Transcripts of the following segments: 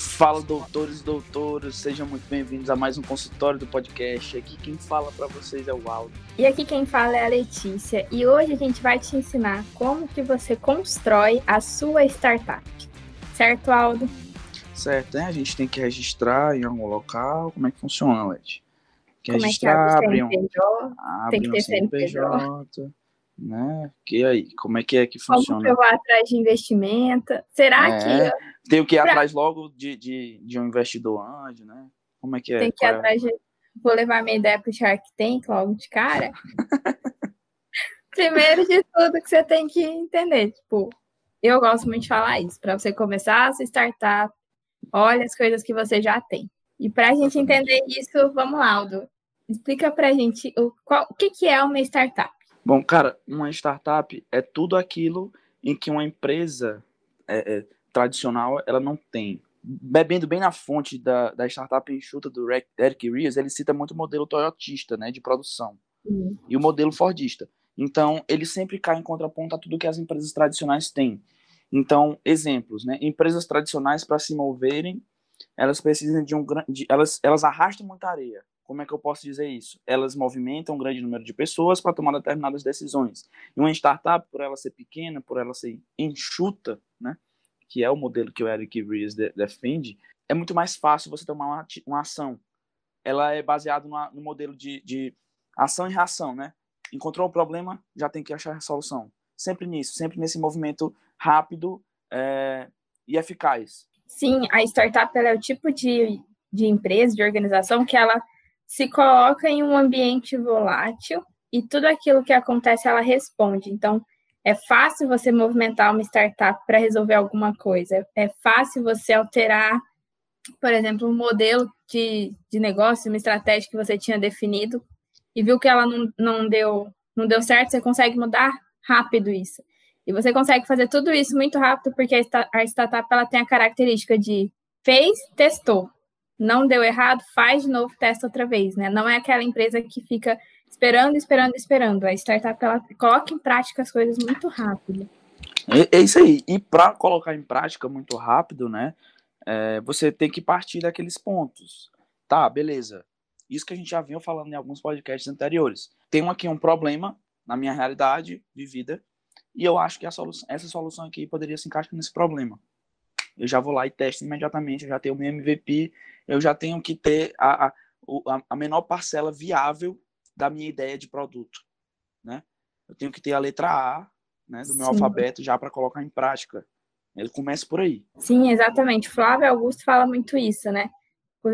Fala, doutores e doutoras, sejam muito bem-vindos a mais um consultório do podcast. Aqui quem fala para vocês é o Aldo. E aqui quem fala é a Letícia, e hoje a gente vai te ensinar como que você constrói a sua startup. Certo, Aldo? Certo, né? A gente tem que registrar em algum local. Como é que funciona, Leti? Que como registrar, é que abre um, tem que ter um CNPJ né? Que aí, como é que é que funciona? Como eu vou atrás de investimento? Será é, que tenho que ir pra... atrás logo de, de, de um investidor anjo, né? Como é que é? Tem que ir é? atrás de vou levar minha ideia para o Shark Tank logo de cara. Primeiro de tudo que você tem que entender, tipo, eu gosto muito de falar isso, para você começar a sua startup, olha as coisas que você já tem. E para a gente entender isso, vamos lá, Aldo. Explica para a gente o, qual, o que, que é uma startup. Bom, cara, uma startup é tudo aquilo em que uma empresa é, é, tradicional ela não tem. Bebendo bem na fonte da, da startup enxuta do Eric Ries, ele cita muito o modelo toyotista, né, de produção, uhum. e o modelo fordista. Então, ele sempre cai em contraponto a tudo que as empresas tradicionais têm. Então, exemplos, né, empresas tradicionais para se moverem, elas precisam de um grande, elas elas arrastam muita areia. Como é que eu posso dizer isso? Elas movimentam um grande número de pessoas para tomar determinadas decisões. E uma startup, por ela ser pequena, por ela ser enxuta, né, que é o modelo que o Eric Ries defende, é muito mais fácil você tomar uma, uma ação. Ela é baseada no modelo de, de ação e reação, né? Encontrou o problema, já tem que achar a solução. Sempre nisso, sempre nesse movimento rápido é, e eficaz. Sim, a startup é o tipo de, de empresa, de organização que ela se coloca em um ambiente volátil e tudo aquilo que acontece ela responde. Então, é fácil você movimentar uma startup para resolver alguma coisa. É fácil você alterar, por exemplo, um modelo de, de negócio, uma estratégia que você tinha definido e viu que ela não, não, deu, não deu certo, você consegue mudar rápido isso. E você consegue fazer tudo isso muito rápido porque a startup ela tem a característica de fez, testou não deu errado, faz de novo, testa outra vez, né? Não é aquela empresa que fica esperando, esperando, esperando. A startup ela coloca em prática as coisas muito rápido. É, é isso aí. E para colocar em prática muito rápido, né? É, você tem que partir daqueles pontos. Tá, beleza. Isso que a gente já vinha falando em alguns podcasts anteriores. Tem aqui um problema na minha realidade vivida e eu acho que essa solução aqui poderia se encaixar nesse problema eu já vou lá e testo imediatamente, eu já tenho o meu MVP, eu já tenho que ter a, a, a menor parcela viável da minha ideia de produto, né? Eu tenho que ter a letra A, né, do meu Sim. alfabeto já para colocar em prática. Ele começa por aí. Sim, exatamente. Flávio Augusto fala muito isso, né?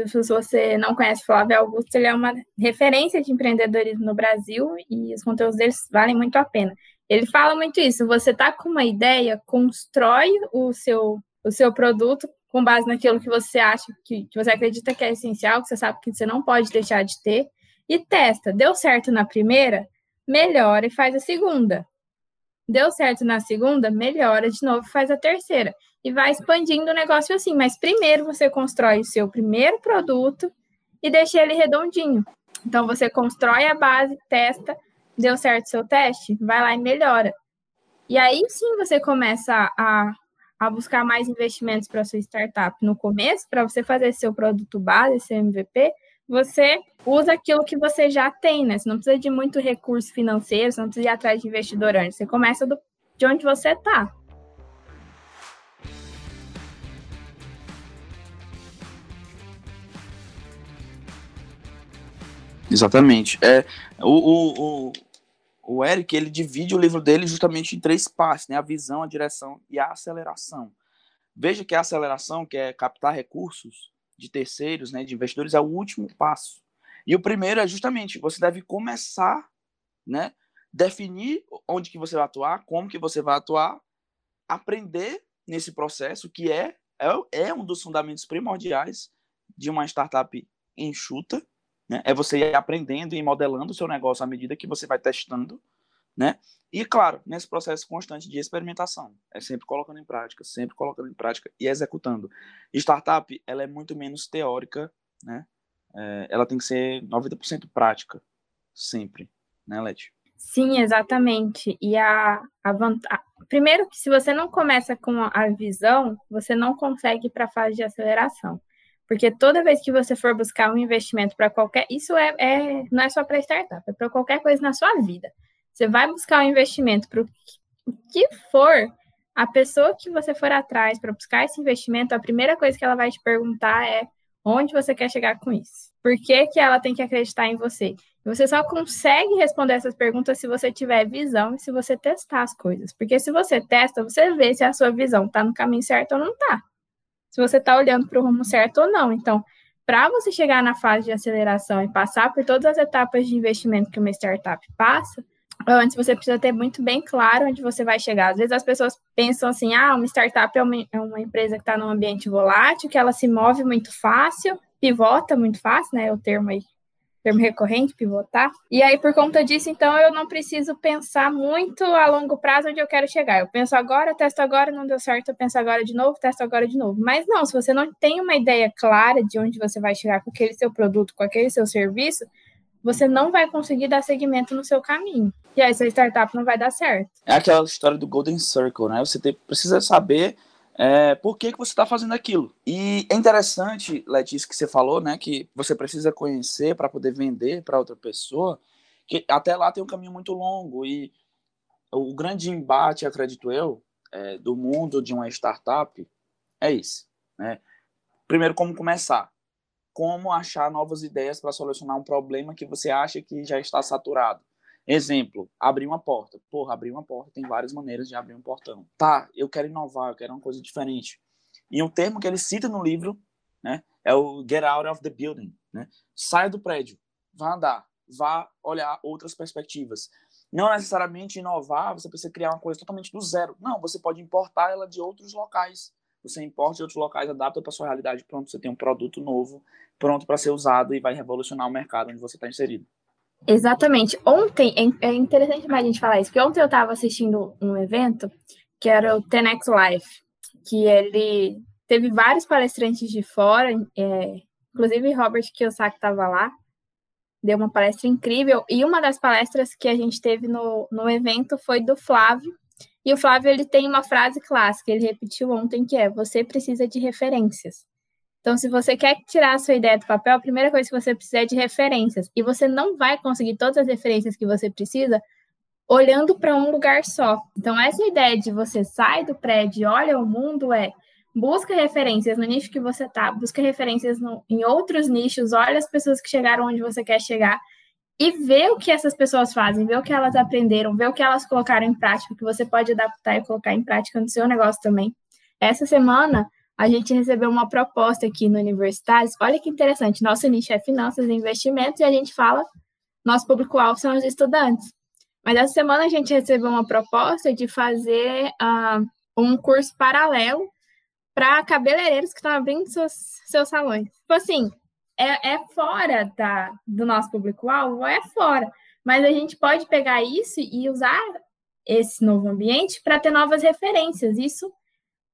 Se você não conhece Flávio Augusto, ele é uma referência de empreendedorismo no Brasil e os conteúdos deles valem muito a pena. Ele fala muito isso. Você tá com uma ideia, constrói o seu o seu produto com base naquilo que você acha, que, que você acredita que é essencial, que você sabe que você não pode deixar de ter, e testa. Deu certo na primeira? Melhora e faz a segunda. Deu certo na segunda? Melhora de novo, faz a terceira. E vai expandindo o negócio assim. Mas primeiro você constrói o seu primeiro produto e deixa ele redondinho. Então você constrói a base, testa, deu certo seu teste, vai lá e melhora. E aí sim você começa a a buscar mais investimentos para sua startup no começo, para você fazer seu produto base, seu MVP, você usa aquilo que você já tem, né? Você não precisa de muito recurso financeiro, você não precisa ir atrás de investidor antes. Você começa do, de onde você está. Exatamente. É, o, o, o, o Eric ele divide o livro dele justamente em três partes, né? A visão, a direção e a aceleração. Veja que a aceleração, que é captar recursos de terceiros, né, de investidores, é o último passo. E o primeiro é justamente você deve começar, né, definir onde que você vai atuar, como que você vai atuar, aprender nesse processo que é é, é um dos fundamentos primordiais de uma startup enxuta, né? É você ir aprendendo e modelando o seu negócio à medida que você vai testando, né? E, claro, nesse processo constante de experimentação. É sempre colocando em prática, sempre colocando em prática e executando. Startup, ela é muito menos teórica, né? É, ela tem que ser 90% prática, sempre, né, Leti? Sim, exatamente. E a, a, primeiro que se você não começa com a visão, você não consegue ir para a fase de aceleração. Porque toda vez que você for buscar um investimento para qualquer. Isso é, é, não é só para startup, é para qualquer coisa na sua vida. Você vai buscar um investimento para o que for, a pessoa que você for atrás para buscar esse investimento, a primeira coisa que ela vai te perguntar é onde você quer chegar com isso. Por que, que ela tem que acreditar em você? Você só consegue responder essas perguntas se você tiver visão e se você testar as coisas. Porque se você testa, você vê se a sua visão está no caminho certo ou não está. Se você está olhando para o rumo certo ou não. Então, para você chegar na fase de aceleração e passar por todas as etapas de investimento que uma startup passa, antes você precisa ter muito bem claro onde você vai chegar. Às vezes as pessoas pensam assim, ah, uma startup é uma, é uma empresa que está num ambiente volátil, que ela se move muito fácil, pivota muito fácil, né? É o termo aí, termo recorrente, pivotar. E aí, por conta disso, então, eu não preciso pensar muito a longo prazo onde eu quero chegar. Eu penso agora, testo agora, não deu certo, eu penso agora de novo, testo agora de novo. Mas não, se você não tem uma ideia clara de onde você vai chegar com aquele seu produto, com aquele seu serviço, você não vai conseguir dar segmento no seu caminho. E aí, sua startup não vai dar certo. É aquela história do Golden Circle, né? Você precisa saber é, por que, que você está fazendo aquilo. E é interessante, Letícia, que você falou, né, que você precisa conhecer para poder vender para outra pessoa, que até lá tem um caminho muito longo e o grande embate, acredito eu, é, do mundo de uma startup é isso, né? Primeiro, como começar? Como achar novas ideias para solucionar um problema que você acha que já está saturado? Exemplo, abrir uma porta. Porra, abrir uma porta tem várias maneiras de abrir um portão. Tá, eu quero inovar, eu quero uma coisa diferente. E um termo que ele cita no livro, né, é o get out of the building, né? Saia do prédio, vá andar, vá olhar outras perspectivas. Não necessariamente inovar, você precisa criar uma coisa totalmente do zero. Não, você pode importar ela de outros locais. Você importa de outros locais, adapta para sua realidade, pronto, você tem um produto novo, pronto para ser usado e vai revolucionar o mercado onde você está inserido. Exatamente. Ontem, é, é interessante mais a gente falar isso, porque ontem eu estava assistindo um evento que era o Tenex Live, que ele teve vários palestrantes de fora, é, inclusive Robert Kiyosaki estava lá, deu uma palestra incrível, e uma das palestras que a gente teve no, no evento foi do Flávio, e o Flávio ele tem uma frase clássica, ele repetiu ontem, que é, você precisa de referências. Então, se você quer tirar a sua ideia do papel, a primeira coisa que você precisa é de referências. E você não vai conseguir todas as referências que você precisa olhando para um lugar só. Então, essa ideia de você sai do prédio olha o mundo é busca referências no nicho que você está, busca referências no, em outros nichos, olha as pessoas que chegaram onde você quer chegar e vê o que essas pessoas fazem, vê o que elas aprenderam, vê o que elas colocaram em prática, que você pode adaptar e colocar em prática no seu negócio também. Essa semana a gente recebeu uma proposta aqui no Universitários. Olha que interessante, nosso nicho é finanças e investimentos e a gente fala, nosso público-alvo são os estudantes. Mas essa semana a gente recebeu uma proposta de fazer uh, um curso paralelo para cabeleireiros que estão abrindo seus, seus salões. Tipo assim, é, é fora da, do nosso público-alvo? É fora. Mas a gente pode pegar isso e usar esse novo ambiente para ter novas referências. Isso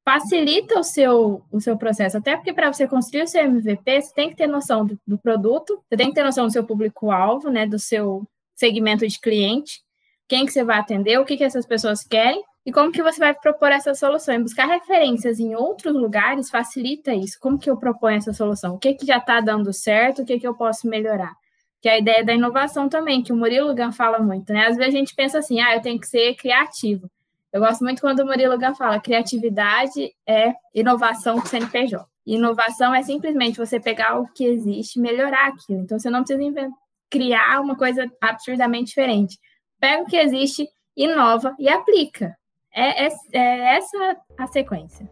facilita o seu, o seu processo. Até porque para você construir o seu MVP, você tem que ter noção do, do produto, você tem que ter noção do seu público-alvo, né, do seu segmento de cliente, quem que você vai atender, o que, que essas pessoas querem e como que você vai propor essa solução. E buscar referências em outros lugares facilita isso. Como que eu proponho essa solução? O que, que já está dando certo, o que, que eu posso melhorar? Que é a ideia da inovação também, que o Murilo Gun fala muito, né? Às vezes a gente pensa assim, ah, eu tenho que ser criativo. Eu gosto muito quando o Murilo Gun fala criatividade é inovação do CNPJ. Inovação é simplesmente você pegar o que existe e melhorar aquilo. Então, você não precisa inventar, criar uma coisa absurdamente diferente. Pega o que existe, inova e aplica. É, é, é essa a sequência.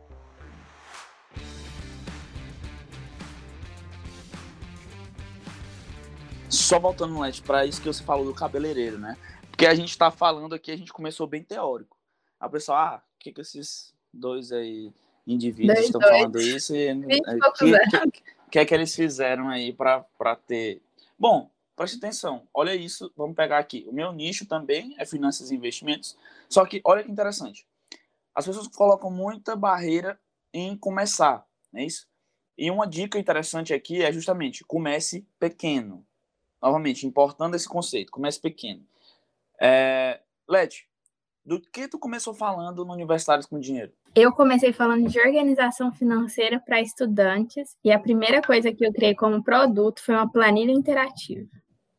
Só voltando, Lete, para isso que você falou do cabeleireiro, né? Porque a gente está falando aqui, a gente começou bem teórico. A pessoa, ah, o que, que esses dois aí indivíduos dois, estão dois. falando isso? E, o que, que, que, é que eles fizeram aí para ter. Bom, preste atenção, olha isso, vamos pegar aqui. O meu nicho também é finanças e investimentos. Só que, olha que interessante. As pessoas colocam muita barreira em começar, não é isso? E uma dica interessante aqui é justamente comece pequeno. Novamente, importando esse conceito, comece pequeno. É, Led, do que tu começou falando no Universitários com Dinheiro? Eu comecei falando de organização financeira para estudantes e a primeira coisa que eu criei como produto foi uma planilha interativa.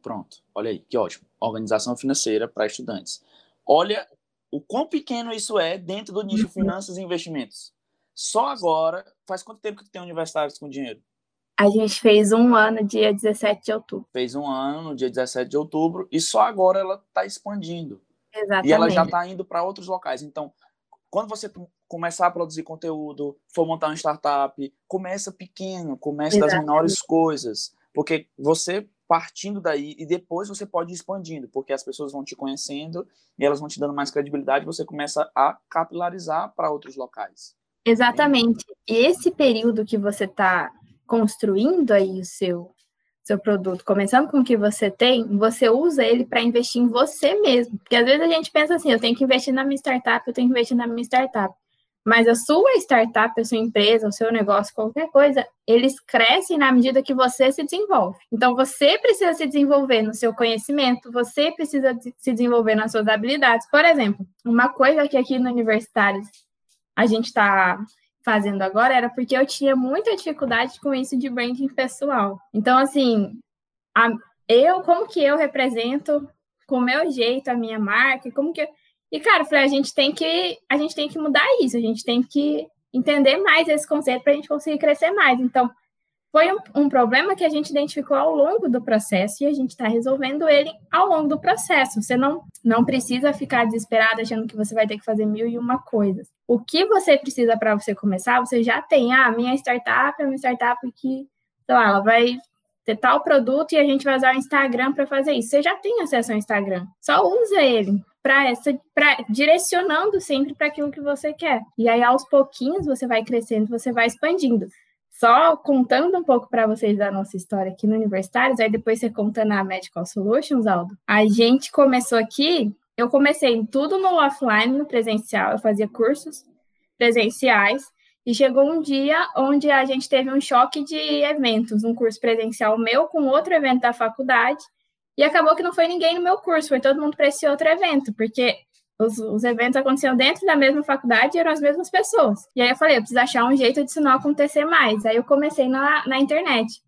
Pronto, olha aí, que ótimo. Organização financeira para estudantes. Olha o quão pequeno isso é dentro do nicho uhum. finanças e investimentos. Só agora, faz quanto tempo que tu tem Universitários com Dinheiro? A gente fez um ano dia 17 de outubro. Fez um ano no dia 17 de outubro e só agora ela está expandindo. Exatamente. E ela já está indo para outros locais. Então, quando você começar a produzir conteúdo, for montar uma startup, começa pequeno, começa Exatamente. das menores coisas. Porque você partindo daí e depois você pode ir expandindo, porque as pessoas vão te conhecendo e elas vão te dando mais credibilidade, você começa a capilarizar para outros locais. Exatamente. E esse período que você está construindo aí o seu seu produto, começando com o que você tem, você usa ele para investir em você mesmo. Porque às vezes a gente pensa assim, eu tenho que investir na minha startup, eu tenho que investir na minha startup. Mas a sua startup, a sua empresa, o seu negócio, qualquer coisa, eles crescem na medida que você se desenvolve. Então, você precisa se desenvolver no seu conhecimento, você precisa se desenvolver nas suas habilidades. Por exemplo, uma coisa que aqui no Universitários a gente está fazendo agora era porque eu tinha muita dificuldade com isso de branding pessoal. Então, assim, a, eu, como que eu represento com o meu jeito a minha marca, como que. E, cara, eu falei, a gente tem que, a gente tem que mudar isso, a gente tem que entender mais esse conceito para a gente conseguir crescer mais. Então, foi um, um, problema que a gente identificou ao longo do processo e a gente está resolvendo ele ao longo do processo. Você não, não precisa ficar desesperado achando que você vai ter que fazer mil e uma coisas. O que você precisa para você começar, você já tem. Ah, minha startup é uma startup que, sei lá, ela vai ter tal produto e a gente vai usar o Instagram para fazer isso. Você já tem acesso ao Instagram. Só usa ele para essa para direcionando sempre para aquilo que você quer. E aí aos pouquinhos você vai crescendo, você vai expandindo. Só contando um pouco para vocês da nossa história aqui no Universitários, aí depois você conta na Medical Solutions, Aldo. A gente começou aqui, eu comecei tudo no offline, no presencial, eu fazia cursos presenciais, e chegou um dia onde a gente teve um choque de eventos, um curso presencial meu com outro evento da faculdade, e acabou que não foi ninguém no meu curso, foi todo mundo para esse outro evento, porque os, os, eventos aconteciam dentro da mesma faculdade e eram as mesmas pessoas. E aí eu falei, eu preciso achar um jeito disso não acontecer mais. Aí eu comecei na, na internet.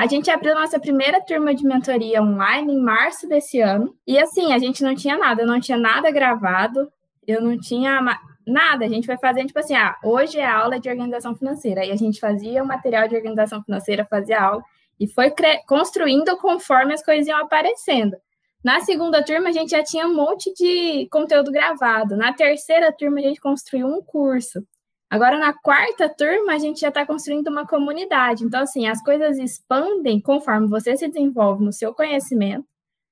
A gente abriu nossa primeira turma de mentoria online em março desse ano. E assim, a gente não tinha nada, eu não tinha nada gravado, eu não tinha nada. A gente foi fazendo, tipo assim, ah, hoje é aula de organização financeira. Aí a gente fazia o material de organização financeira, fazia aula, e foi construindo conforme as coisas iam aparecendo. Na segunda turma, a gente já tinha um monte de conteúdo gravado. Na terceira turma, a gente construiu um curso. Agora, na quarta turma, a gente já está construindo uma comunidade. Então, assim, as coisas expandem conforme você se desenvolve no seu conhecimento.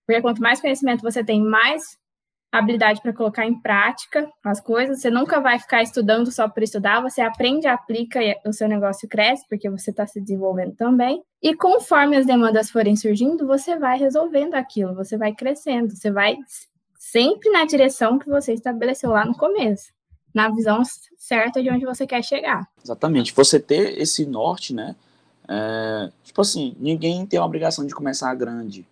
Porque quanto mais conhecimento você tem, mais habilidade para colocar em prática as coisas. Você nunca vai ficar estudando só por estudar, você aprende, aplica e o seu negócio cresce, porque você está se desenvolvendo também. E conforme as demandas forem surgindo, você vai resolvendo aquilo, você vai crescendo, você vai sempre na direção que você estabeleceu lá no começo, na visão certa de onde você quer chegar. Exatamente. Você ter esse norte, né? É, tipo assim, ninguém tem a obrigação de começar grande.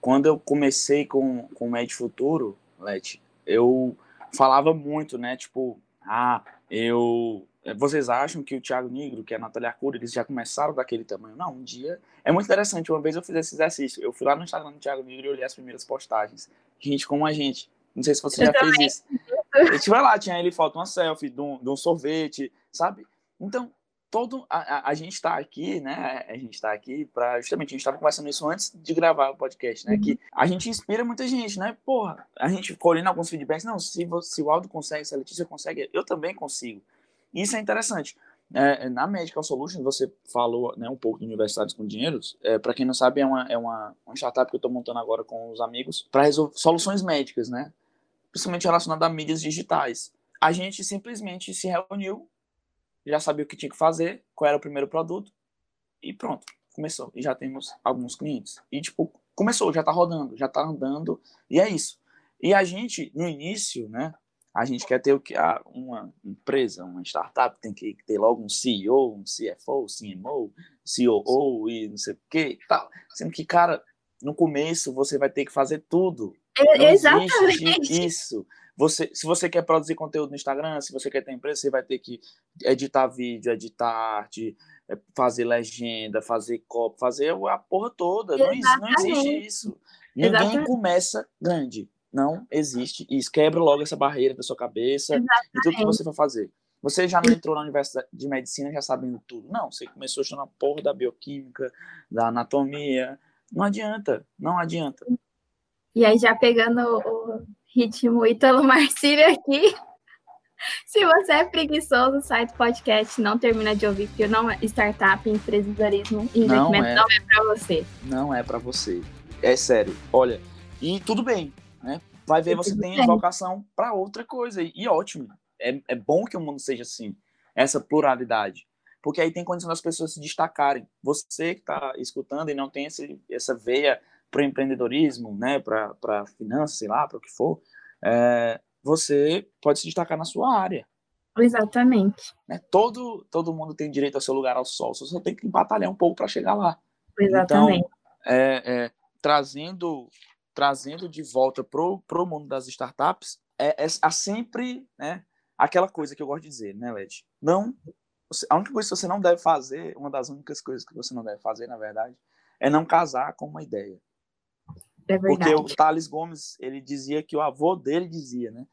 Quando eu comecei com, com o Med Futuro, Let, eu falava muito, né? Tipo, ah, eu. Vocês acham que o Thiago Negro, que é a Natália Arcuri, eles já começaram daquele tamanho? Não, um dia. É muito interessante. Uma vez eu fiz esse exercício. Eu fui lá no Instagram do Thiago Negro e olhei as primeiras postagens. Gente como a gente. Não sei se você eu já também. fez isso. A gente vai lá, tinha ele foto uma selfie de um, de um sorvete, sabe? Então, todo a, a, a gente está aqui, né? A gente está aqui para justamente a gente estava conversando isso antes de gravar o podcast, né? Uhum. Que a gente inspira muita gente, né? Porra, a gente colhendo alguns feedbacks, não, se, se o Aldo consegue, se a Letícia consegue, eu também consigo. Isso é interessante. É, na Medical Solutions, você falou né, um pouco de universidades com dinheiros. É, para quem não sabe, é uma, é uma, uma startup que eu estou montando agora com os amigos para resolver soluções médicas, né? Principalmente relacionadas a mídias digitais. A gente simplesmente se reuniu já sabia o que tinha que fazer, qual era o primeiro produto, e pronto, começou. E já temos alguns clientes. E, tipo, começou, já tá rodando, já tá andando, e é isso. E a gente, no início, né, a gente quer ter o que? Ah, uma empresa, uma startup tem que ter logo um CEO, um CFO, CMO, COO e não sei o que tal. Sendo que, cara, no começo você vai ter que fazer tudo. É, exatamente. Isso. Você, se você quer produzir conteúdo no Instagram, se você quer ter empresa, você vai ter que editar vídeo, editar arte, é, fazer legenda, fazer copo, fazer a porra toda. Não, não, existe isso. Ninguém Exatamente. começa grande. Não existe isso. Quebra logo essa barreira da sua cabeça Exatamente. e tudo que você vai fazer. Você já não entrou na universidade de medicina já sabendo tudo. Não, você começou estudando a porra da bioquímica, da anatomia. Não adianta, não adianta. E aí, já pegando o ritmo Ítalo Marcílio aqui, se você é preguiçoso, sai do podcast, não termina de ouvir, porque não é startup, empreendedorismo e investimento não é, não é para você. Não é para você. É sério. Olha, e tudo bem, né? Vai ver, você tem vocação para outra coisa. E, e ótimo. É, é bom que o mundo seja assim, essa pluralidade. Porque aí tem condição das pessoas se destacarem. Você que está escutando e não tem esse, essa veia para o empreendedorismo, né, para finanças, sei lá, para o que for, é, você pode se destacar na sua área. Exatamente. Né? Todo, todo mundo tem direito ao seu lugar ao sol, você só tem que batalhar um pouco para chegar lá. Exatamente. Então, é, é, trazendo, trazendo de volta para o mundo das startups, é, é, há sempre né, aquela coisa que eu gosto de dizer, né, Led? Não, a única coisa que você não deve fazer, uma das únicas coisas que você não deve fazer, na verdade, é não casar com uma ideia. É Porque o Thales Gomes, ele dizia que o avô dele dizia, né?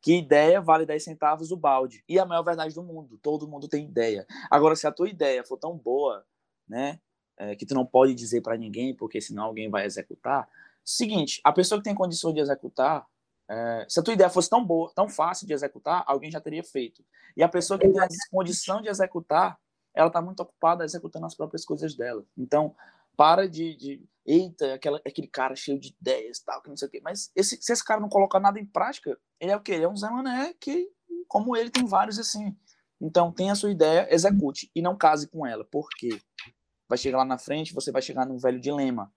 Que ideia vale 10 centavos o balde. E a maior verdade do mundo. Todo mundo tem ideia. Agora, se a tua ideia for tão boa, né? É, que tu não pode dizer para ninguém, porque senão alguém vai executar. Seguinte, a pessoa que tem condições de executar, é, se a tua ideia fosse tão boa, tão fácil de executar, alguém já teria feito. E a pessoa que tem a condição de executar, ela está muito ocupada executando as próprias coisas dela. Então, para de, de eita, aquela, aquele cara cheio de ideias tal, que não sei o quê. Mas esse, se esse cara não colocar nada em prática, ele é o quê? Ele é um Zé Mané que, como ele, tem vários assim. Então, tenha a sua ideia, execute e não case com ela. Por quê? Vai chegar lá na frente, você vai chegar num velho dilema.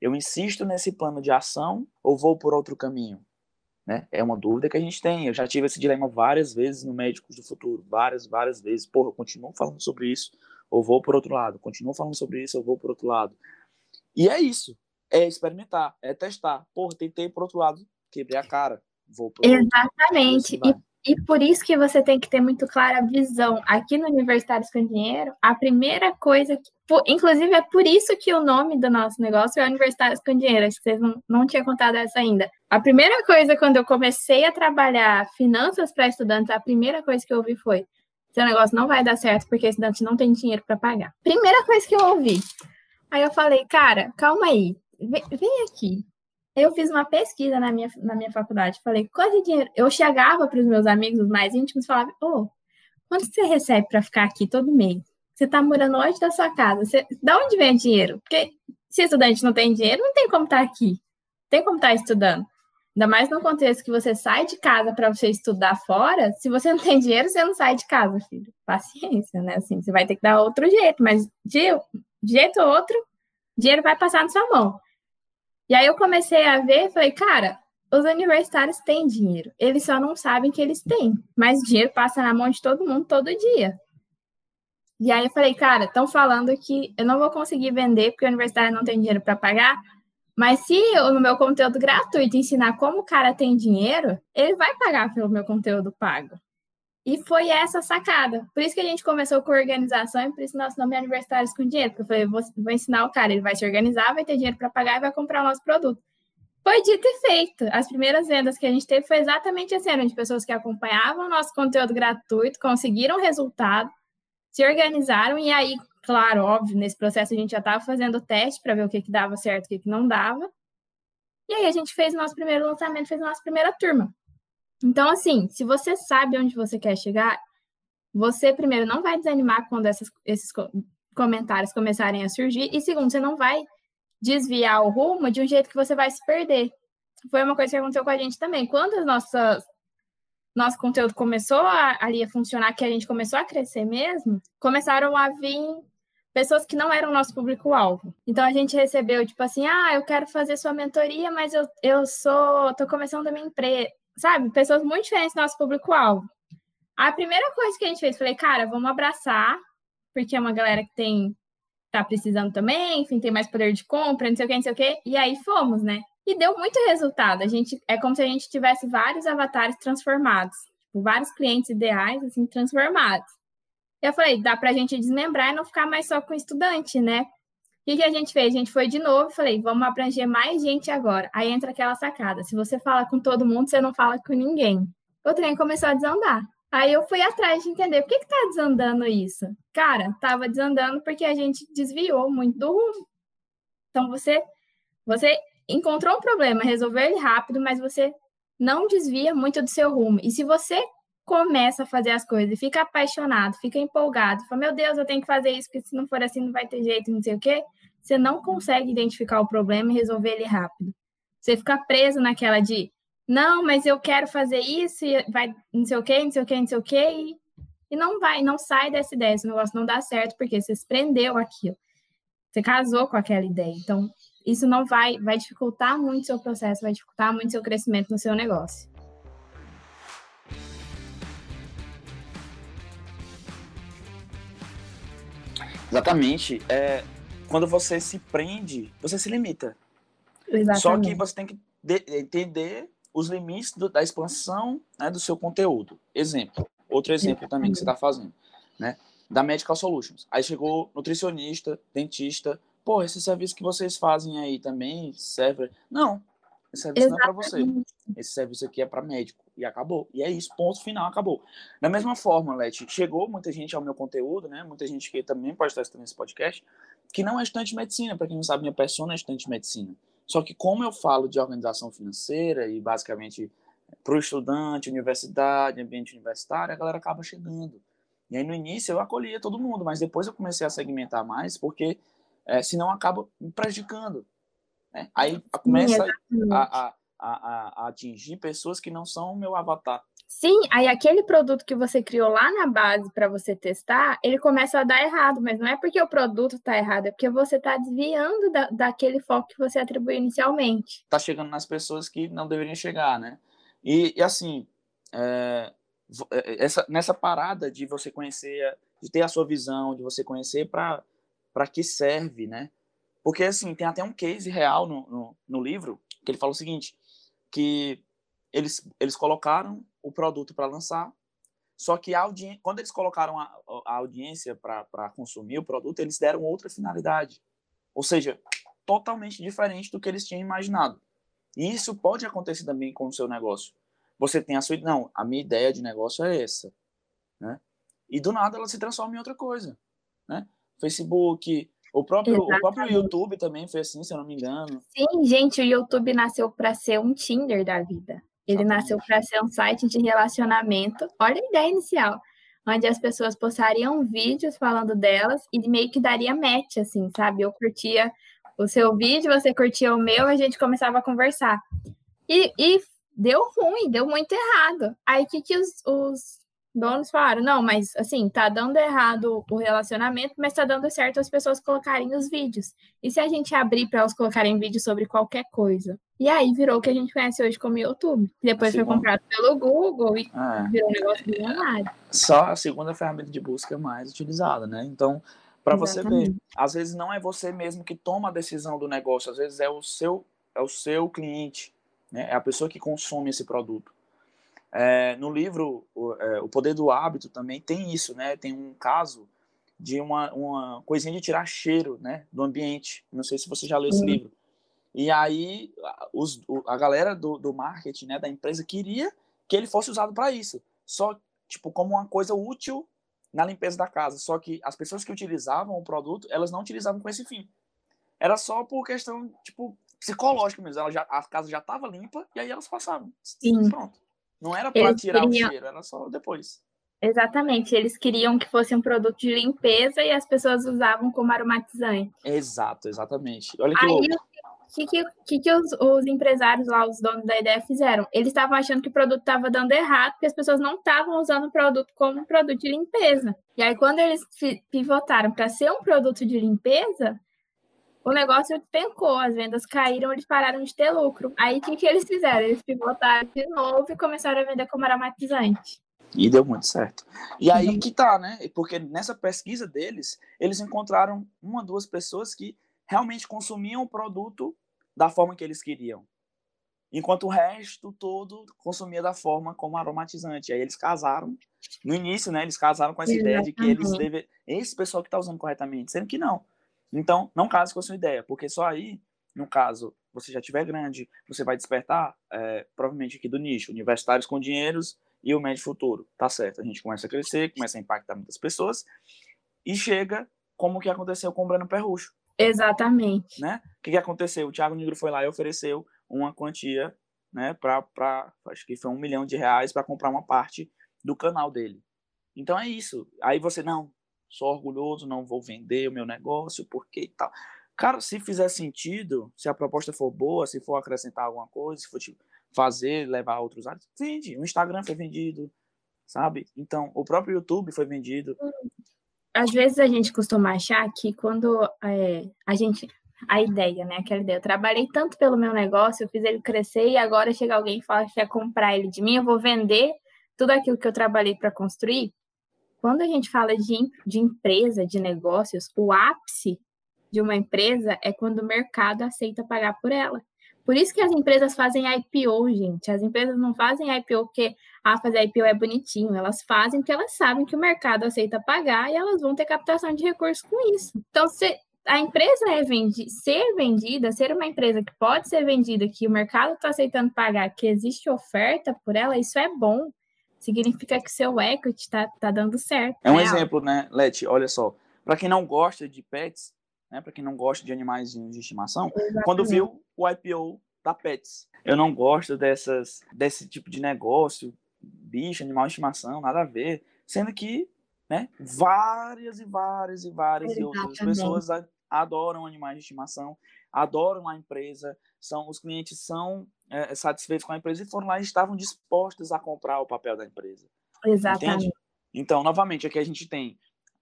Eu insisto nesse plano de ação ou vou por outro caminho? Né? É uma dúvida que a gente tem. Eu já tive esse dilema várias vezes no Médicos do Futuro, várias, várias vezes. Porra, eu continuo falando sobre isso ou vou por outro lado. Continuo falando sobre isso, eu vou por outro lado. E é isso. É experimentar, é testar. Porra, tentei por outro lado, quebrei a cara. Vou pro Exatamente. Outro, assim e, e por isso que você tem que ter muito clara a visão. Aqui no Universitários com Dinheiro, a primeira coisa que. Inclusive, é por isso que o nome do nosso negócio é Universitários com Dinheiro. Acho que vocês não, não tinham contado essa ainda. A primeira coisa, quando eu comecei a trabalhar finanças para estudantes, a primeira coisa que eu ouvi foi: seu negócio não vai dar certo porque estudante não tem dinheiro para pagar. Primeira coisa que eu ouvi. Aí eu falei, cara, calma aí, vem, vem aqui. Eu fiz uma pesquisa na minha, na minha faculdade. Falei, quanto de dinheiro? Eu chegava para os meus amigos, os mais íntimos, e falava, ô, oh, quanto você recebe para ficar aqui todo mês? Você está morando longe da sua casa. Você, da onde vem o dinheiro? Porque se estudante não tem dinheiro, não tem como estar tá aqui. Tem como estar tá estudando. Ainda mais no contexto que você sai de casa para você estudar fora, se você não tem dinheiro, você não sai de casa, filho. Paciência, né? Assim, você vai ter que dar outro jeito, mas de, de jeito ou outro, dinheiro vai passar na sua mão. E aí eu comecei a ver, falei, cara, os universitários têm dinheiro, eles só não sabem que eles têm, mas dinheiro passa na mão de todo mundo todo dia. E aí eu falei, cara, estão falando que eu não vou conseguir vender porque o universitário não tem dinheiro para pagar, mas se eu, no meu conteúdo gratuito, ensinar como o cara tem dinheiro, ele vai pagar pelo meu conteúdo pago. E foi essa sacada. Por isso que a gente começou com organização e por isso nosso nome é Universitários com Dinheiro. Porque eu falei, vou, vou ensinar o cara, ele vai se organizar, vai ter dinheiro para pagar e vai comprar o nosso produto. Foi dito e feito. As primeiras vendas que a gente teve foi exatamente assim, de pessoas que acompanhavam o nosso conteúdo gratuito, conseguiram resultado, se organizaram e aí Claro, óbvio, nesse processo a gente já estava fazendo teste para ver o que, que dava certo o que, que não dava. E aí a gente fez o nosso primeiro lançamento, fez a nossa primeira turma. Então, assim, se você sabe onde você quer chegar, você, primeiro, não vai desanimar quando essas, esses comentários começarem a surgir, e segundo, você não vai desviar o rumo de um jeito que você vai se perder. Foi uma coisa que aconteceu com a gente também. Quando as nossas nosso conteúdo começou a, ali a funcionar, que a gente começou a crescer mesmo, começaram a vir pessoas que não eram nosso público-alvo. Então a gente recebeu, tipo assim, ah, eu quero fazer sua mentoria, mas eu, eu sou, tô começando a minha empresa, sabe? Pessoas muito diferentes do nosso público-alvo. A primeira coisa que a gente fez, falei, cara, vamos abraçar, porque é uma galera que tem, tá precisando também, enfim, tem mais poder de compra, não sei o que, não sei o que, e aí fomos, né? E deu muito resultado. A gente é como se a gente tivesse vários avatares transformados, tipo, vários clientes ideais assim transformados. Eu falei, dá para a gente desmembrar e não ficar mais só com estudante, né? O que, que a gente fez? A gente foi de novo e falei, vamos abranger mais gente agora. Aí entra aquela sacada. Se você fala com todo mundo, você não fala com ninguém. O trem começou a desandar. Aí eu fui atrás de entender por que, que tá desandando isso. Cara, tava desandando porque a gente desviou muito do rumo. Então você, você encontrou um problema, resolveu ele rápido, mas você não desvia muito do seu rumo. E se você começa a fazer as coisas fica apaixonado, fica empolgado, fala, meu Deus, eu tenho que fazer isso, porque se não for assim não vai ter jeito, não sei o quê, você não consegue identificar o problema e resolver ele rápido. Você fica preso naquela de não, mas eu quero fazer isso e vai não sei o quê, não sei o quê, não sei o quê, e, e não vai, não sai dessa ideia, esse negócio não dá certo, porque você se prendeu aquilo. Você casou com aquela ideia. Então, isso não vai, vai dificultar muito o seu processo, vai dificultar muito o seu crescimento no seu negócio. Exatamente. É, quando você se prende, você se limita. Exatamente. Só que você tem que entender os limites do, da expansão né, do seu conteúdo. Exemplo, outro exemplo também que você está fazendo, né? Da Medical Solutions. Aí chegou nutricionista, dentista. Pô, esse serviço que vocês fazem aí também serve? Não, esse serviço Exatamente. não é para você. Esse serviço aqui é para médico. E acabou. E é isso, ponto final, acabou. Da mesma forma, Leti, chegou muita gente ao meu conteúdo, né? Muita gente que também pode estar assistindo esse podcast, que não é estudante de medicina. Para quem não sabe, minha persona é estudante de medicina. Só que como eu falo de organização financeira e basicamente para o estudante, universidade, ambiente universitário, a galera acaba chegando. E aí no início eu acolhia todo mundo, mas depois eu comecei a segmentar mais, porque é, senão acaba me prejudicando. Né? Aí começa a, a, a, a, atingir pessoas que não são o meu avatar. Sim, aí aquele produto que você criou lá na base para você testar, ele começa a dar errado, mas não é porque o produto está errado, é porque você está desviando da, daquele foco que você atribuiu inicialmente. Está chegando nas pessoas que não deveriam chegar, né? E, e assim, é, é, essa, nessa parada de você conhecer, de ter a sua visão, de você conhecer para que serve, né? Porque, assim, tem até um case real no, no, no livro, que ele fala o seguinte, que eles, eles colocaram o produto para lançar, só que a quando eles colocaram a, a audiência para consumir o produto, eles deram outra finalidade. Ou seja, totalmente diferente do que eles tinham imaginado. E isso pode acontecer também com o seu negócio. Você tem a sua. Não, a minha ideia de negócio é essa. Né? E do nada ela se transforma em outra coisa. Né? Facebook, o próprio, o próprio YouTube também foi assim, se eu não me engano. Sim, gente, o YouTube nasceu para ser um Tinder da vida. Ele nasceu para ser um site de relacionamento. Olha a ideia inicial, onde as pessoas postariam vídeos falando delas e meio que daria match, assim, sabe? Eu curtia o seu vídeo, você curtia o meu, a gente começava a conversar. E, e deu ruim, deu muito errado. Aí o que, que os, os donos falaram, não, mas assim, tá dando errado o relacionamento, mas tá dando certo as pessoas colocarem os vídeos. E se a gente abrir para elas colocarem vídeo sobre qualquer coisa? E aí virou o que a gente conhece hoje como YouTube. Depois foi comprado pelo Google e é. virou um negócio milionário. Só a segunda ferramenta de busca mais utilizada, né? Então, para você ver, às vezes não é você mesmo que toma a decisão do negócio, às vezes é o seu é o seu cliente, né? É a pessoa que consome esse produto. É, no livro o, é, o, Poder do Hábito também tem isso, né? Tem um caso de uma, uma coisinha de tirar cheiro, né, do ambiente. Não sei se você já leu esse livro. E aí os, a galera do, do marketing, né, da empresa queria que ele fosse usado para isso. Só tipo como uma coisa útil na limpeza da casa. Só que as pessoas que utilizavam o produto, elas não utilizavam com esse fim. Era só por questão tipo psicológica mesmo. Ela já, a casa já estava limpa e aí elas passavam. Sim. Pronto. Não era para tirar queriam... o cheiro, era só depois. Exatamente, eles queriam que fosse um produto de limpeza e as pessoas usavam como aromatizante. Exato, exatamente. Olha que Aí, o que, que, que, que os, os, empresários lá, os donos da ideia, fizeram? Eles estavam achando que o produto estava dando errado, porque as pessoas não estavam usando o produto como um produto de limpeza. E aí, quando eles pivotaram para ser um produto de limpeza, o negócio despencou, as vendas caíram, eles pararam de ter lucro. Aí o que, que eles fizeram? Eles pivotaram de novo e começaram a vender como aromatizante. E deu muito certo. E aí que tá, né? Porque nessa pesquisa deles, eles encontraram uma, duas pessoas que realmente consumiam o produto da forma que eles queriam. Enquanto o resto todo consumia da forma como aromatizante. Aí eles casaram. No início, né? Eles casaram com essa Exatamente. ideia de que eles devem. Esse pessoal que está usando corretamente, sendo que não. Então, não case com a sua ideia, porque só aí, no caso, você já tiver grande, você vai despertar, é, provavelmente aqui do nicho, universitários com dinheiros e o médio futuro. Tá certo, a gente começa a crescer, começa a impactar muitas pessoas e chega como o que aconteceu com o Breno Perrucho. Exatamente. Né? O que, que aconteceu? O Thiago Negro foi lá e ofereceu uma quantia, né, para acho que foi um milhão de reais para comprar uma parte do canal dele. Então é isso. Aí você, não, sou orgulhoso, não vou vender o meu negócio, porque e tal. Cara, se fizer sentido, se a proposta for boa, se for acrescentar alguma coisa, se for fazer, levar a outros áreas, vende. O Instagram foi vendido, sabe? Então, o próprio YouTube foi vendido. Às vezes a gente costuma achar que quando é, a gente. A ideia, né? Aquela ideia. Eu trabalhei tanto pelo meu negócio, eu fiz ele crescer e agora chega alguém e fala que quer comprar ele de mim, eu vou vender tudo aquilo que eu trabalhei para construir. Quando a gente fala de, de empresa, de negócios, o ápice de uma empresa é quando o mercado aceita pagar por ela. Por isso que as empresas fazem IPO, gente. As empresas não fazem IPO porque ah, fazer IPO é bonitinho. Elas fazem porque elas sabem que o mercado aceita pagar e elas vão ter captação de recursos com isso. Então, se a empresa é vendida, ser vendida, ser uma empresa que pode ser vendida, que o mercado está aceitando pagar, que existe oferta por ela, isso é bom significa que seu equity está tá dando certo. É um né? exemplo, né, Leti? Olha só, para quem não gosta de pets, né, para quem não gosta de animais de estimação, Exatamente. quando viu o IPO da Pets, eu não gosto dessas desse tipo de negócio, bicho, animal de estimação, nada a ver, sendo que, né, várias e várias e várias e outras pessoas adoram animais de estimação, adoram a empresa, são os clientes são é, satisfeitos com a empresa e foram lá e estavam dispostos a comprar o papel da empresa. Exatamente. Entende? Então, novamente, aqui a gente tem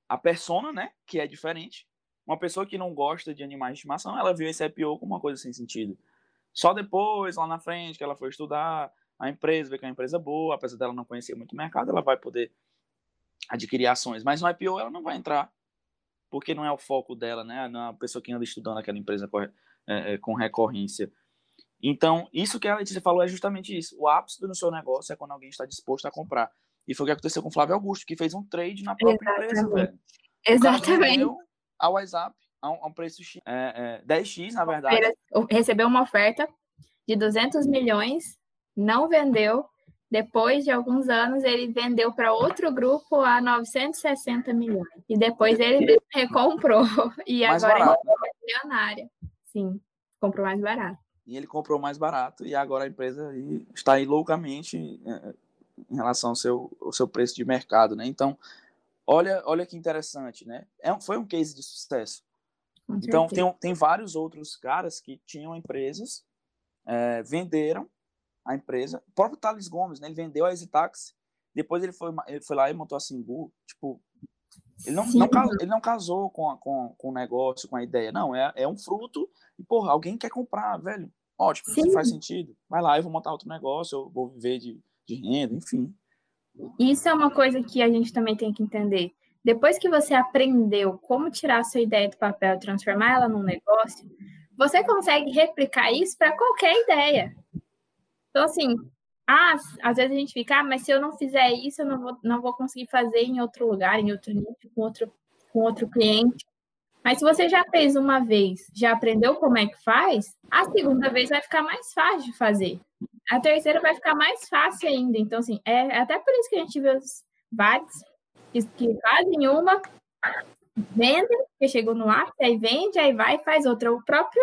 a persona, né, que é diferente. Uma pessoa que não gosta de animais de estimação, ela viu esse IPO como uma coisa sem sentido. Só depois, lá na frente, que ela foi estudar a empresa, ver que é uma empresa boa, apesar dela não conhecer muito o mercado, ela vai poder adquirir ações. Mas no IPO ela não vai entrar, porque não é o foco dela, né? Não é a pessoa que anda estudando aquela empresa é, é, com recorrência. Então, isso que a Letícia falou é justamente isso. O ápice do seu negócio é quando alguém está disposto a comprar. E foi o que aconteceu com o Flávio Augusto, que fez um trade na própria Exatamente. empresa, velho. Exatamente. A WhatsApp a um, a um preço é, é, 10x, na verdade. Recebeu uma oferta de 200 milhões, não vendeu. Depois de alguns anos, ele vendeu para outro grupo a 960 milhões. E depois ele recomprou. E mais agora barato. ele é milionária. Sim, comprou mais barato. E ele comprou mais barato e agora a empresa está aí loucamente é, em relação ao seu, ao seu preço de mercado, né? Então, olha, olha que interessante, né? É, foi um case de sucesso. Então, tem, tem vários outros caras que tinham empresas, é, venderam a empresa. O próprio Thales Gomes, né? Ele vendeu a EasyTaxi, depois ele foi, ele foi lá e montou a Singu. Tipo, ele não, não, ele não casou com, a, com, com o negócio, com a ideia. Não, é, é um fruto. E, porra, alguém quer comprar, velho. Ótimo, Sim. faz sentido. Vai lá, eu vou montar outro negócio, eu vou viver de, de renda, enfim. Isso é uma coisa que a gente também tem que entender. Depois que você aprendeu como tirar a sua ideia do papel e transformar ela num negócio, você consegue replicar isso para qualquer ideia. Então, assim, ah, às vezes a gente fica, ah, mas se eu não fizer isso, eu não vou, não vou conseguir fazer em outro lugar, em outro nicho, com outro, com outro cliente. Mas se você já fez uma vez, já aprendeu como é que faz, a segunda vez vai ficar mais fácil de fazer. A terceira vai ficar mais fácil ainda. Então, assim, é até por isso que a gente vê os que, que fazem uma, vendem, que chegou no ar, aí vende, aí vai e faz outra. O próprio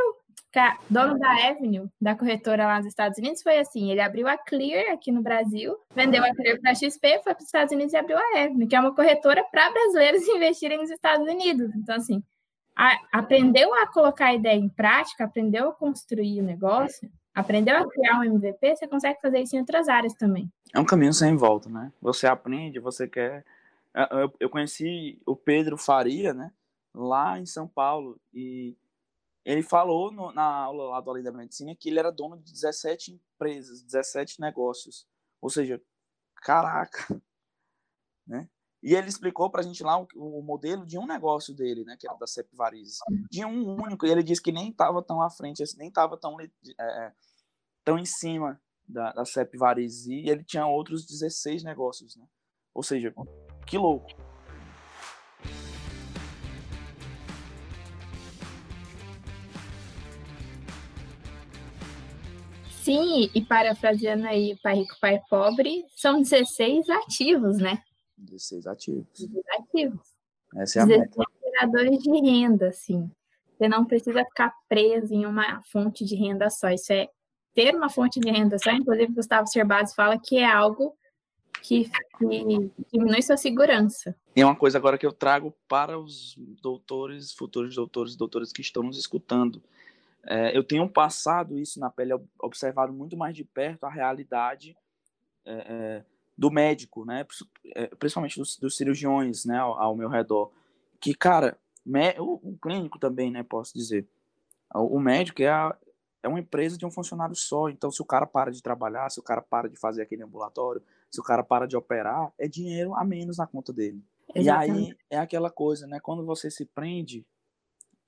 dono da Avenue, da corretora lá nos Estados Unidos, foi assim: ele abriu a Clear aqui no Brasil, vendeu a Clear para a XP, foi para os Estados Unidos e abriu a Avenue, que é uma corretora para brasileiros investirem nos Estados Unidos. Então, assim, a, aprendeu a colocar a ideia em prática, aprendeu a construir o negócio, aprendeu a criar um MVP, você consegue fazer isso em outras áreas também. É um caminho sem volta, né? Você aprende, você quer. Eu, eu conheci o Pedro Faria, né? Lá em São Paulo, e ele falou no, na aula lá do Além da Medicina que ele era dono de 17 empresas, 17 negócios. Ou seja, caraca, né? E ele explicou para a gente lá o, o, modelo de um negócio dele, né, que era da CEP Varizes, de um único. E ele disse que nem estava tão à frente, assim, nem estava tão, é, tão em cima da, da CEP Varizes. E ele tinha outros 16 negócios, né? Ou seja, que louco. Sim, e parafraseando aí Pai Rico, Pai Pobre, são 16 ativos, né? 16 ativos. 16 ativos. Essa é a 16 meta. geradores de renda, assim. Você não precisa ficar preso em uma fonte de renda só. Isso é ter uma fonte de renda só. Inclusive, Gustavo Cerbasi fala que é algo que, que diminui sua segurança. E é uma coisa agora que eu trago para os doutores, futuros doutores, doutores que estão nos escutando. É, eu tenho passado isso na pele, observado muito mais de perto a realidade é, é do médico, né? É, principalmente dos, dos cirurgiões, né, ao, ao, meu redor. Que, cara, o, o, clínico também, né, posso dizer. O, o médico é, a, é uma empresa de um funcionário só. Então, se o cara para de trabalhar, se o cara para de fazer aquele ambulatório, se o cara para de operar, é dinheiro a menos na conta dele. Exatamente. E aí é aquela coisa, né? Quando você se prende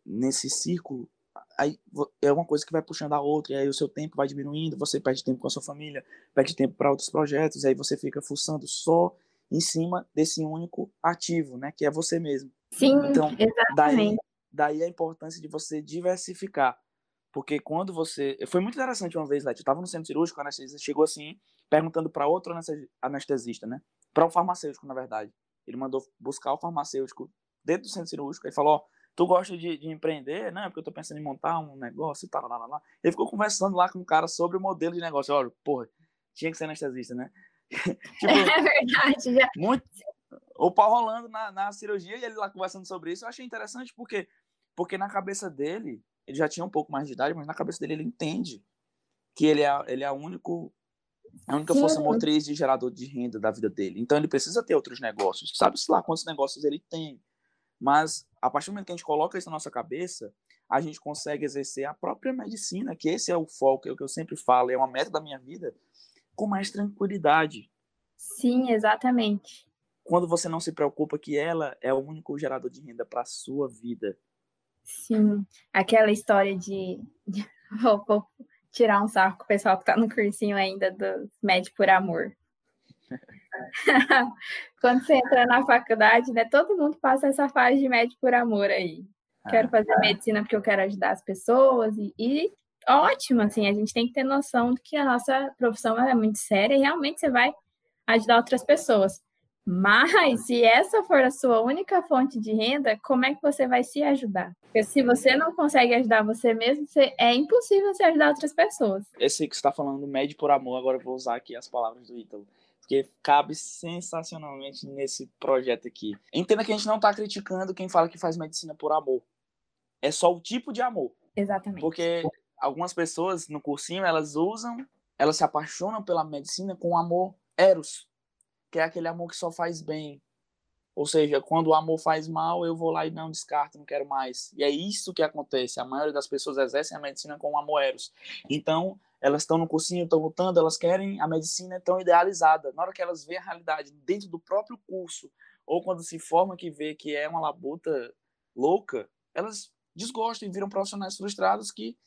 nesse círculo aí é uma coisa que vai puxando a outra, e aí o seu tempo vai diminuindo, você perde tempo com a sua família, perde tempo para outros projetos, e aí você fica fuçando só em cima desse único ativo, né, que é você mesmo. Sim, então, exatamente. Daí, daí a importância de você diversificar, porque quando você... Foi muito interessante uma vez, Leti, eu estava no centro cirúrgico, a anestesista chegou assim, perguntando para outro anestesista, né, para o um farmacêutico, na verdade. Ele mandou buscar o farmacêutico dentro do centro cirúrgico e falou, ó, tu gosta de, de empreender, né? Porque eu tô pensando em montar um negócio e tal, lá, lá, lá. Ele ficou conversando lá com o cara sobre o modelo de negócio. Olha, porra, tinha que ser anestesista, né? tipo, é verdade, já. Muito, o pau rolando na, na cirurgia e ele lá conversando sobre isso. Eu achei interessante porque, porque na cabeça dele, ele já tinha um pouco mais de idade, mas na cabeça dele ele entende que ele é, ele é a, único, a única Sim. força motriz de gerador de renda da vida dele. Então ele precisa ter outros negócios. Sabe-se lá quantos negócios ele tem. Mas a partir do momento que a gente coloca isso na nossa cabeça, a gente consegue exercer a própria medicina, que esse é o foco, é o que eu sempre falo, é uma meta da minha vida, com mais tranquilidade. Sim, exatamente. Quando você não se preocupa que ela é o único gerador de renda para a sua vida. Sim, aquela história de. vou, vou tirar um saco com o pessoal que está no cursinho ainda do Médico por Amor. Quando você entra na faculdade, né? Todo mundo passa essa fase de médico por amor aí. Quero fazer ah. medicina porque eu quero ajudar as pessoas e, e ótimo, assim, a gente tem que ter noção de que a nossa profissão é muito séria e realmente você vai ajudar outras pessoas. Mas se essa for a sua única fonte de renda, como é que você vai se ajudar? Porque se você não consegue ajudar você mesmo, você, é impossível você ajudar outras pessoas. Esse que você está falando, médio por amor, agora eu vou usar aqui as palavras do Ítalo porque cabe sensacionalmente nesse projeto aqui. Entenda que a gente não está criticando quem fala que faz medicina por amor. É só o tipo de amor. Exatamente. Porque algumas pessoas no cursinho, elas usam, elas se apaixonam pela medicina com amor eros, que é aquele amor que só faz bem. Ou seja, quando o amor faz mal, eu vou lá e não descarto, não quero mais. E é isso que acontece. A maioria das pessoas exercem a medicina com amor eros. Então, elas estão no cursinho, estão lutando, elas querem a medicina tão idealizada. Na hora que elas veem a realidade dentro do próprio curso, ou quando se forma que vê que é uma labuta louca, elas desgostam e viram profissionais frustrados que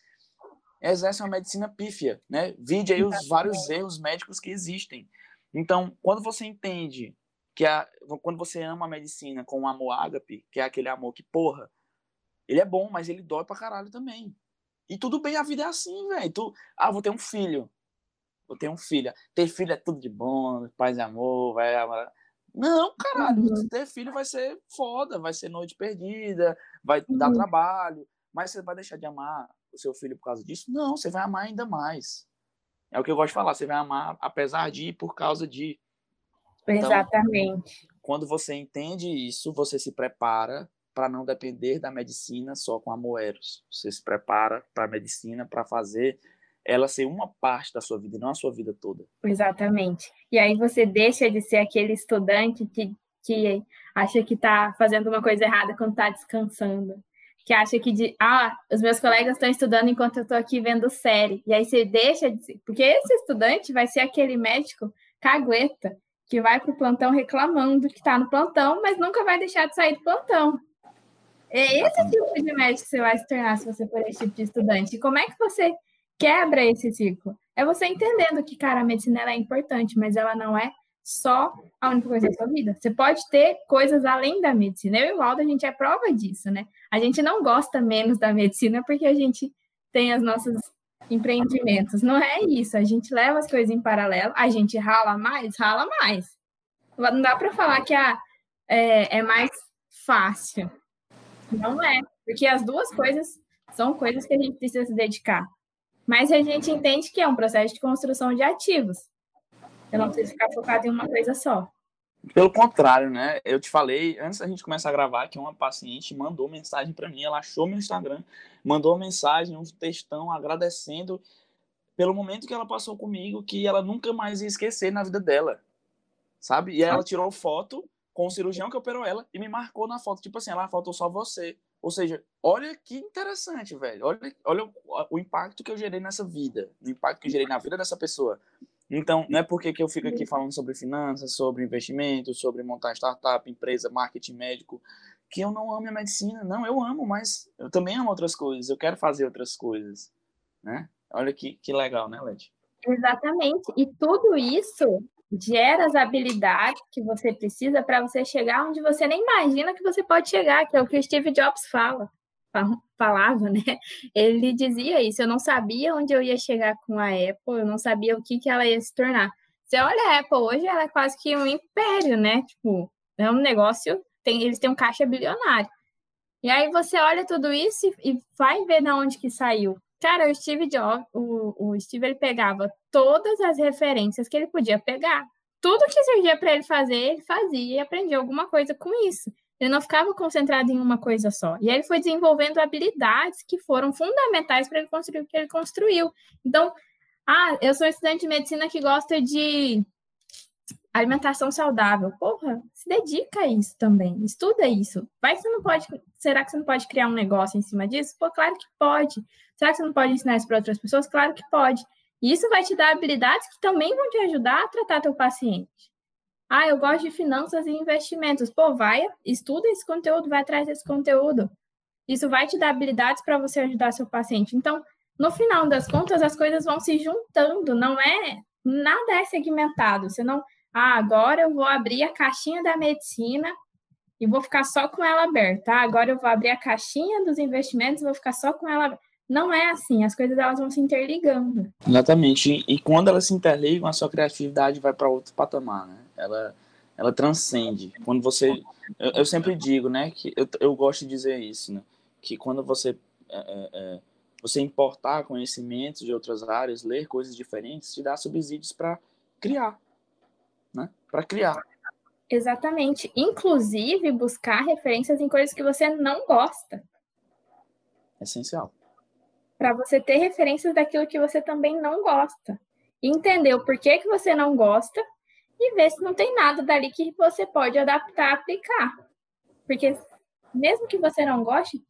exercem uma medicina pífia, né? Vide aí os vários erros médicos que existem. Então, quando você entende que a, quando você ama a medicina com o amor ágape, que é aquele amor que, porra, ele é bom, mas ele dói pra caralho também. E tudo bem, a vida é assim, velho. Tu, ah, vou ter um filho. Vou ter um filho. Ter filho é tudo de bom, paz e amor, vai. Não, caralho, uhum. ter filho vai ser foda, vai ser noite perdida, vai uhum. dar trabalho. Mas você vai deixar de amar o seu filho por causa disso? Não, você vai amar ainda mais. É o que eu gosto de falar, você vai amar apesar de, por causa de. Então, Exatamente. Quando você entende isso, você se prepara para não depender da medicina só com amor eros. Você se prepara para a medicina para fazer ela ser uma parte da sua vida, não a sua vida toda. Exatamente. E aí você deixa de ser aquele estudante que, que acha que está fazendo uma coisa errada quando está descansando. Que acha que de, ah, os meus colegas estão estudando enquanto eu estou aqui vendo série. E aí você deixa de ser. Porque esse estudante vai ser aquele médico cagueta que vai para o plantão reclamando que está no plantão, mas nunca vai deixar de sair do plantão. É esse tipo de médico que você vai se tornar se você for esse tipo de estudante. E como é que você quebra esse ciclo? É você entendendo que, cara, a medicina é importante, mas ela não é só a única coisa da sua vida. Você pode ter coisas além da medicina. Eu e o Waldo, a gente é prova disso, né? A gente não gosta menos da medicina porque a gente tem os nossos empreendimentos. Não é isso. A gente leva as coisas em paralelo, a gente rala mais, rala mais. Não dá para falar que a, é, é mais fácil. Não é, porque as duas coisas são coisas que a gente precisa se dedicar. Mas a gente entende que é um processo de construção de ativos. Eu não preciso ficar focado em uma coisa só. Pelo contrário, né? Eu te falei, antes da gente começar a gravar, que uma paciente mandou mensagem para mim, ela achou meu Instagram, mandou mensagem, um textão agradecendo pelo momento que ela passou comigo, que ela nunca mais ia esquecer na vida dela. Sabe? E ela tirou foto com o cirurgião que operou ela e me marcou na foto, tipo assim, ela faltou só você. Ou seja, olha que interessante, velho. Olha, olha o, o impacto que eu gerei nessa vida, o impacto que eu gerei na vida dessa pessoa. Então, não é porque que eu fico aqui falando sobre finanças, sobre investimento, sobre montar startup, empresa, marketing médico, que eu não amo a medicina. Não, eu amo, mas eu também amo outras coisas. Eu quero fazer outras coisas, né? Olha que, que legal, né, Led? Exatamente. E tudo isso gera as habilidades que você precisa para você chegar onde você nem imagina que você pode chegar, que é o que o Steve Jobs fala falava, né? Ele dizia isso. Eu não sabia onde eu ia chegar com a Apple, eu não sabia o que, que ela ia se tornar. Você olha a Apple hoje, ela é quase que um império, né? Tipo, é um negócio, tem, eles têm um caixa bilionário. E aí você olha tudo isso e, e vai ver de onde que saiu. Cara, o Steve Jobs, o, o Steve, ele pegava todas as referências que ele podia pegar. Tudo que surgia para ele fazer, ele fazia e aprendia alguma coisa com isso. Ele não ficava concentrado em uma coisa só. E aí ele foi desenvolvendo habilidades que foram fundamentais para ele construir o que ele construiu. Então, ah, eu sou estudante de medicina que gosta de alimentação saudável. Porra, se dedica a isso também. Estuda isso. Vai que você não pode. Será que você não pode criar um negócio em cima disso? Pô, claro que pode. Será que você não pode ensinar isso para outras pessoas? Claro que pode. E isso vai te dar habilidades que também vão te ajudar a tratar teu paciente. Ah, eu gosto de finanças e investimentos. Pô, vai, estuda esse conteúdo, vai atrás desse conteúdo. Isso vai te dar habilidades para você ajudar seu paciente. Então, no final das contas, as coisas vão se juntando, não é nada é segmentado. Você não, ah, agora eu vou abrir a caixinha da medicina e vou ficar só com ela aberta. Ah, agora eu vou abrir a caixinha dos investimentos e vou ficar só com ela aberta. Não é assim, as coisas elas vão se interligando. Exatamente. E quando elas se interligam, a sua criatividade vai para outro patamar, né? ela, ela transcende. Quando você. Eu, eu sempre digo, né? Que eu, eu gosto de dizer isso, né? Que quando você. É, é, é você importar conhecimentos de outras áreas, ler coisas diferentes, te dá subsídios para criar, né? Para criar. Exatamente. Inclusive, buscar referências em coisas que você não gosta. Essencial. Para você ter referências daquilo que você também não gosta. Entender o porquê que você não gosta e ver se não tem nada dali que você pode adaptar, aplicar. Porque mesmo que você não goste,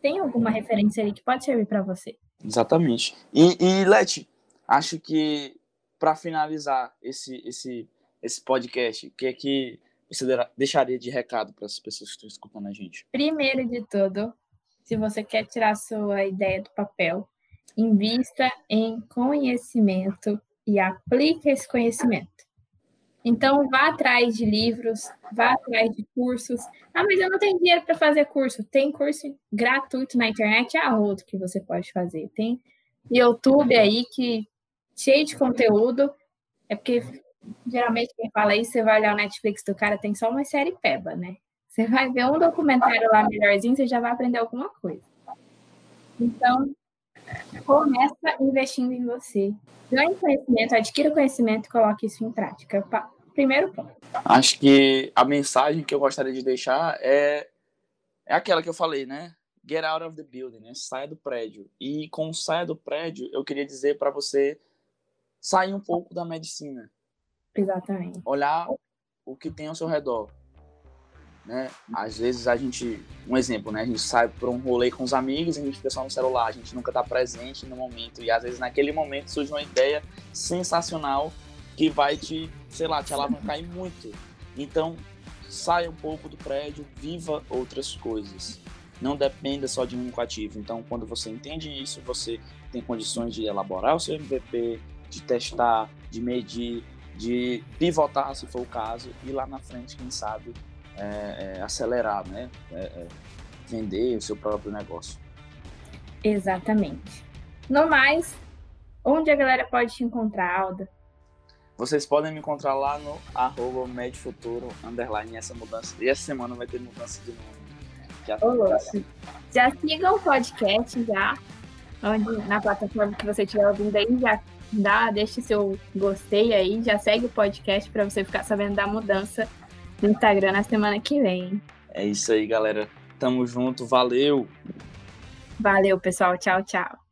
tem alguma referência ali que pode servir para você. Exatamente. E, e Leti, acho que para finalizar esse, esse, esse podcast, o que é que você deixaria de recado para as pessoas que estão escutando a gente? Primeiro de tudo, se você quer tirar sua ideia do papel, invista em conhecimento e aplique esse conhecimento. Então, vá atrás de livros, vá atrás de cursos. Ah, mas eu não tenho dinheiro para fazer curso. Tem curso gratuito na internet, a outro que você pode fazer. Tem YouTube aí que cheio de conteúdo. É porque geralmente quem fala isso, você vai olhar o Netflix do cara, tem só uma série peba, né? Você vai ver um documentário lá melhorzinho, você já vai aprender alguma coisa. Então, começa investindo em você. Ganhe conhecimento, adquira conhecimento e coloque isso em prática primeiro ponto. Acho que a mensagem que eu gostaria de deixar é, é aquela que eu falei, né? Get out of the building, né? Saia do prédio. E com saia do prédio, eu queria dizer para você sair um pouco da medicina. Exatamente. Olhar o que tem ao seu redor. Né? Às vezes a gente, um exemplo, né? A gente sai para um rolê com os amigos, a gente fica só no celular, a gente nunca está presente no momento e às vezes naquele momento surge uma ideia sensacional que vai te, sei lá, te alavancar muito. Então, saia um pouco do prédio, viva outras coisas. Não dependa só de um único ativo. Então, quando você entende isso, você tem condições de elaborar o seu MVP, de testar, de medir, de pivotar, se for o caso, e lá na frente, quem sabe, é, é, acelerar, né? É, é vender o seu próprio negócio. Exatamente. No mais, onde a galera pode te encontrar, Alda? Vocês podem me encontrar lá no arroba Medfuturo, underline, essa mudança. E essa semana vai ter mudança de nome. Já, já sigam o podcast já, onde, na plataforma que você estiver ouvindo aí, já dá, deixe seu gostei aí, já segue o podcast para você ficar sabendo da mudança no Instagram na semana que vem. É isso aí, galera. Tamo junto, valeu! Valeu, pessoal. Tchau, tchau.